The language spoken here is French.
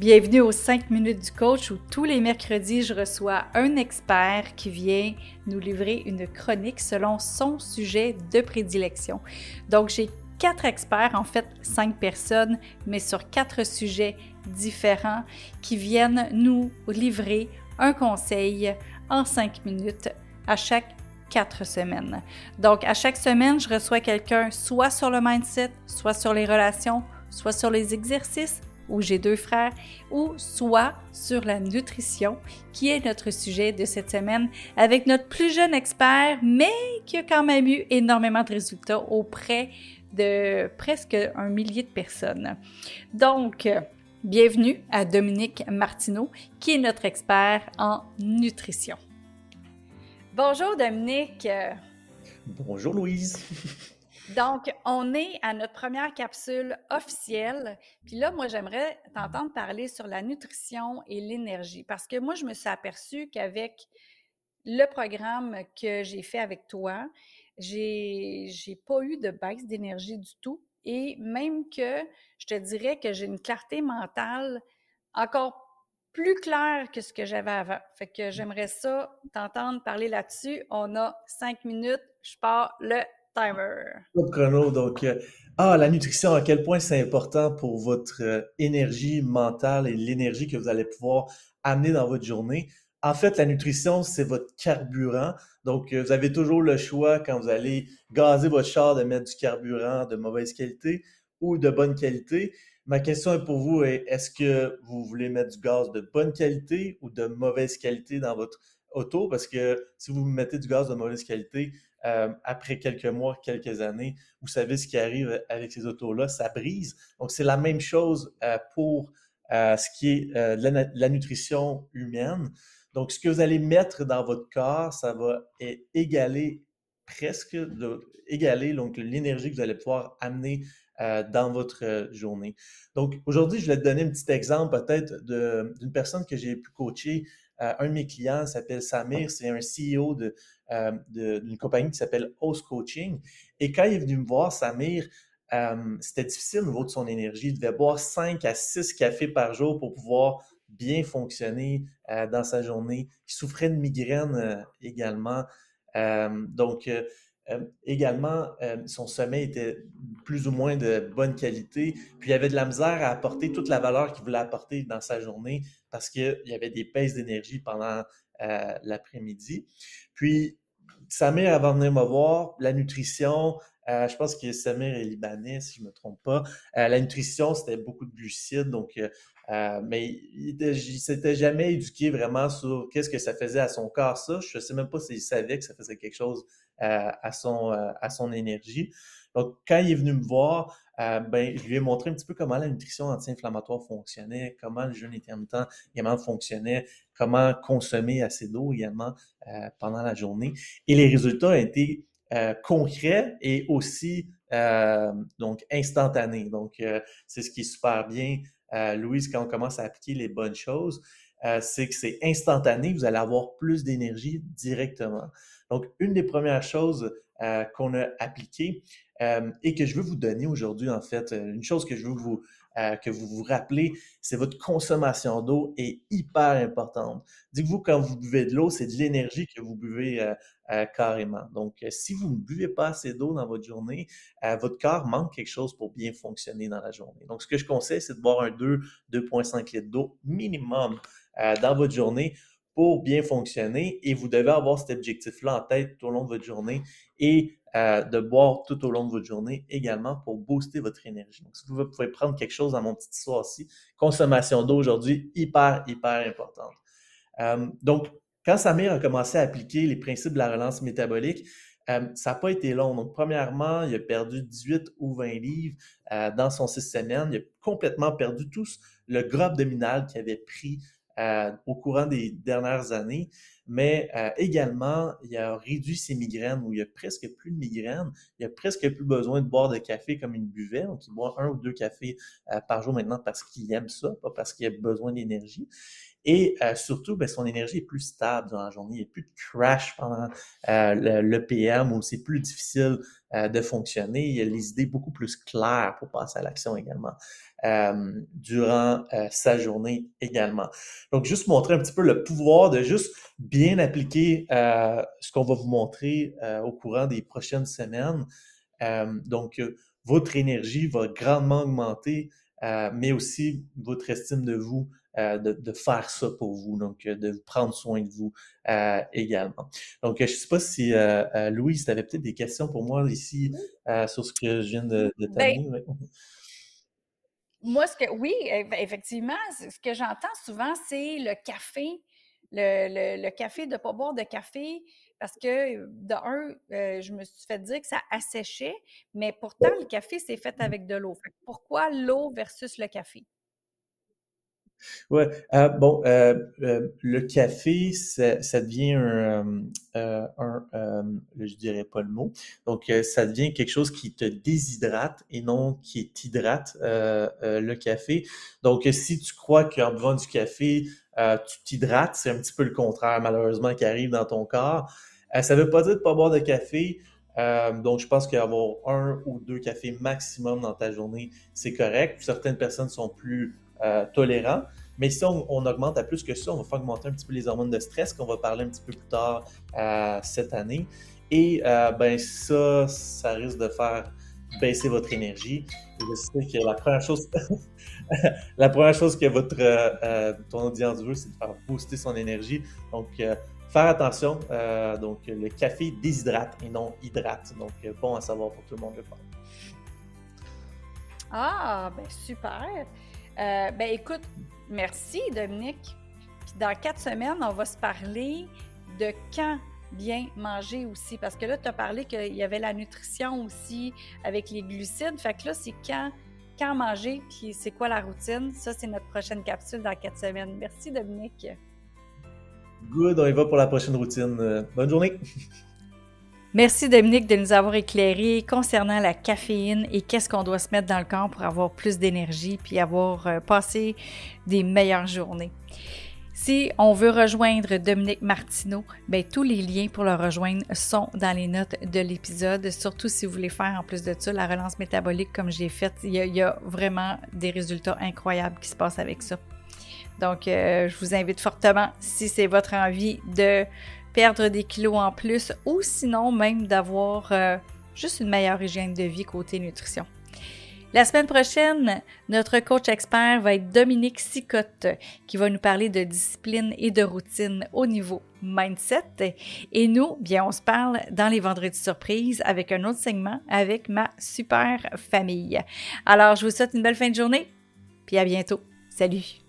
Bienvenue aux 5 minutes du coach où tous les mercredis, je reçois un expert qui vient nous livrer une chronique selon son sujet de prédilection. Donc, j'ai quatre experts, en fait cinq personnes, mais sur quatre sujets différents qui viennent nous livrer un conseil en cinq minutes à chaque quatre semaines. Donc, à chaque semaine, je reçois quelqu'un soit sur le mindset, soit sur les relations, soit sur les exercices, où j'ai deux frères, ou soit sur la nutrition, qui est notre sujet de cette semaine, avec notre plus jeune expert, mais qui a quand même eu énormément de résultats auprès de presque un millier de personnes. Donc, bienvenue à Dominique Martineau, qui est notre expert en nutrition. Bonjour Dominique. Bonjour Louise. Donc, on est à notre première capsule officielle. Puis là, moi, j'aimerais t'entendre parler sur la nutrition et l'énergie. Parce que moi, je me suis aperçue qu'avec le programme que j'ai fait avec toi, j'ai, pas eu de baisse d'énergie du tout. Et même que je te dirais que j'ai une clarté mentale encore plus claire que ce que j'avais avant. Fait que j'aimerais ça t'entendre parler là-dessus. On a cinq minutes. Je pars le chrono, donc, euh, ah, la nutrition, à quel point c'est important pour votre euh, énergie mentale et l'énergie que vous allez pouvoir amener dans votre journée. En fait, la nutrition, c'est votre carburant. Donc, euh, vous avez toujours le choix quand vous allez gazer votre char de mettre du carburant de mauvaise qualité ou de bonne qualité. Ma question est pour vous, est-ce que vous voulez mettre du gaz de bonne qualité ou de mauvaise qualité dans votre auto? Parce que si vous mettez du gaz de mauvaise qualité, euh, après quelques mois, quelques années, vous savez ce qui arrive avec ces autos-là, ça brise. Donc, c'est la même chose euh, pour euh, ce qui est de la, nutrition humaine. Donc, ce que vous allez mettre dans votre corps, ça va égaler presque, égaler l'énergie que vous allez pouvoir amener dans votre journée. Donc, aujourd'hui, je vais te donner un petit exemple peut-être d'une personne que j'ai pu coacher. un de mes clients s'appelle Samir, c'est un CEO de, euh, d'une compagnie qui s'appelle Host Coaching. Et quand il est venu me voir, Samir, euh, c'était difficile au niveau de son énergie. Il devait boire 5 à 6 cafés par jour pour pouvoir bien fonctionner euh, dans sa journée. Il souffrait de migraine également. donc, également, son sommeil était plus ou moins de bonne qualité. Puis, il avait de la misère à apporter toute la valeur qu'il voulait apporter dans sa journée parce qu'il y avait des baisses d'énergie pendant l'après-midi. Puis, Samir, avant de venir me voir, la nutrition, euh, je pense que Samir est libanais, si je ne me trompe pas. Euh, la nutrition, c'était beaucoup de glucides, donc, euh, mais il ne s'était jamais éduqué vraiment sur qu'est-ce que ça faisait à son corps, ça. Je ne sais même pas s'il savait que ça faisait quelque chose à, son, à son énergie. Donc, quand il est venu me voir, ben, je lui ai montré un petit peu comment la nutrition anti-inflammatoire fonctionnait, comment le jeûne intermittent également fonctionnait, comment consommer assez d'eau également pendant la journée. Et les résultats ont été euh, concrets et aussi euh, donc instantanés. Donc, c'est ce qui est super bien, Louise, quand on commence à appliquer les bonnes choses. c'est que c'est instantané, vous allez avoir plus d'énergie directement. Donc, une des premières choses qu'on a appliquées et que je veux vous donner aujourd'hui, en fait, une chose que je veux vous, euh, que vous vous rappelez, c'est votre consommation d'eau est hyper importante. Dites-vous, quand vous buvez de l'eau, c'est de l'énergie que vous buvez euh, euh, carrément. Donc, si vous ne buvez pas assez d'eau dans votre journée, votre corps manque quelque chose pour bien fonctionner dans la journée. Donc, ce que je conseille, c'est de boire un 2, 2,5 litres d'eau minimum dans votre journée pour bien fonctionner et vous devez avoir cet objectif-là en tête tout au long de votre journée et euh, de boire tout au long de votre journée également pour booster votre énergie. Donc, si vous pouvez prendre quelque chose dans mon petit histoire aussi, consommation d'eau aujourd'hui, hyper, hyper importante. Euh, donc, quand Samir a commencé à appliquer les principes de la relance métabolique, euh, ça n'a pas été long. Donc, premièrement, il a perdu 18 ou 20 livres dans son six semaines. Il a complètement perdu tout le gras abdominal qu'il avait pris au courant des dernières années mais euh, également, il a réduit ses migraines où il n'y a presque plus de migraines. Il a presque plus besoin de boire de café comme il buvait. Donc, il boit un ou deux cafés euh, par jour maintenant parce qu'il aime ça, pas parce qu'il a besoin d'énergie. Et euh, surtout, ben, son énergie est plus stable dans la journée. Il n'y a plus de crash pendant le, PM où c'est plus difficile de fonctionner. Il a les idées beaucoup plus claires pour passer à l'action également. Euh, durant euh, sa journée également. Donc, juste montrer un petit peu le pouvoir de juste bien appliquer euh, ce qu'on va vous montrer au courant des prochaines semaines. donc, votre énergie va grandement augmenter, mais aussi votre estime de vous euh, de, faire ça pour vous, donc euh, de prendre soin de vous euh, également. Donc, je ne sais pas si Louise, tu avais peut-être des questions pour moi ici sur ce que je viens de, de ben. Moi, ce que oui, effectivement, ce que j'entends souvent, c'est le café. Le, le, café, de ne pas boire de café, parce que, de un, je me suis fait dire que ça asséchait, mais pourtant, le café, c'est fait avec de l'eau. Pourquoi l'eau versus le café? Ouais, euh, bon, euh, euh, le café, ça, devient un, je dirais pas le mot, donc ça devient quelque chose qui te déshydrate et non qui t'hydrate le café. Donc, si tu crois qu'en buvant du café, tu t'hydrates, c'est un petit peu le contraire, malheureusement, qui arrive dans ton corps. ça veut pas dire de pas boire de café. donc, je pense qu'avoir un ou deux cafés maximum dans ta journée, c'est correct. Certaines personnes sont plus euh, tolérant. Mais si on, augmente à plus que ça, on va faire augmenter un petit peu les hormones de stress, qu'on va parler un petit peu plus tard euh, cette année. Et euh, ben ça, ça risque de faire baisser votre énergie. je sais que la première chose, la première chose que votre ton audience veut, c'est de faire booster son énergie. Donc faire attention. donc le café déshydrate et non hydrate. Donc bon à savoir pour tout le monde le faire. Ah, ben super. Euh, ben écoute, merci Dominique. Puis dans quatre semaines, on va se parler de quand bien manger aussi. Parce que là, tu as parlé qu'il y avait la nutrition aussi avec les glucides. Fait que là, c'est quand, quand manger, puis c'est quoi la routine? Ça, c'est notre prochaine capsule dans quatre semaines. Merci Dominique. Good, on y va pour la prochaine routine. Euh, bonne journée. Merci Dominique de nous avoir éclairé concernant la caféine et qu'est-ce qu'on doit se mettre dans le corps pour avoir plus d'énergie puis avoir euh, passé des meilleures journées. Si on veut rejoindre Dominique Martineau, ben, tous les liens pour le rejoindre sont dans les notes de l'épisode. Surtout si vous voulez faire en plus de ça la relance métabolique comme j'ai fait, il y, a, vraiment des résultats incroyables qui se passent avec ça. Donc, euh, je vous invite fortement, si c'est votre envie de perdre des kilos en plus ou sinon même d'avoir euh, juste une meilleure hygiène de vie côté nutrition. La semaine prochaine, notre coach expert va être Dominique Sicotte qui va nous parler de discipline et de routine au niveau mindset. Et nous, bien, on se parle dans les vendredis surprises avec un autre segment avec ma super famille. Alors, je vous souhaite une belle fin de journée, puis à bientôt. Salut!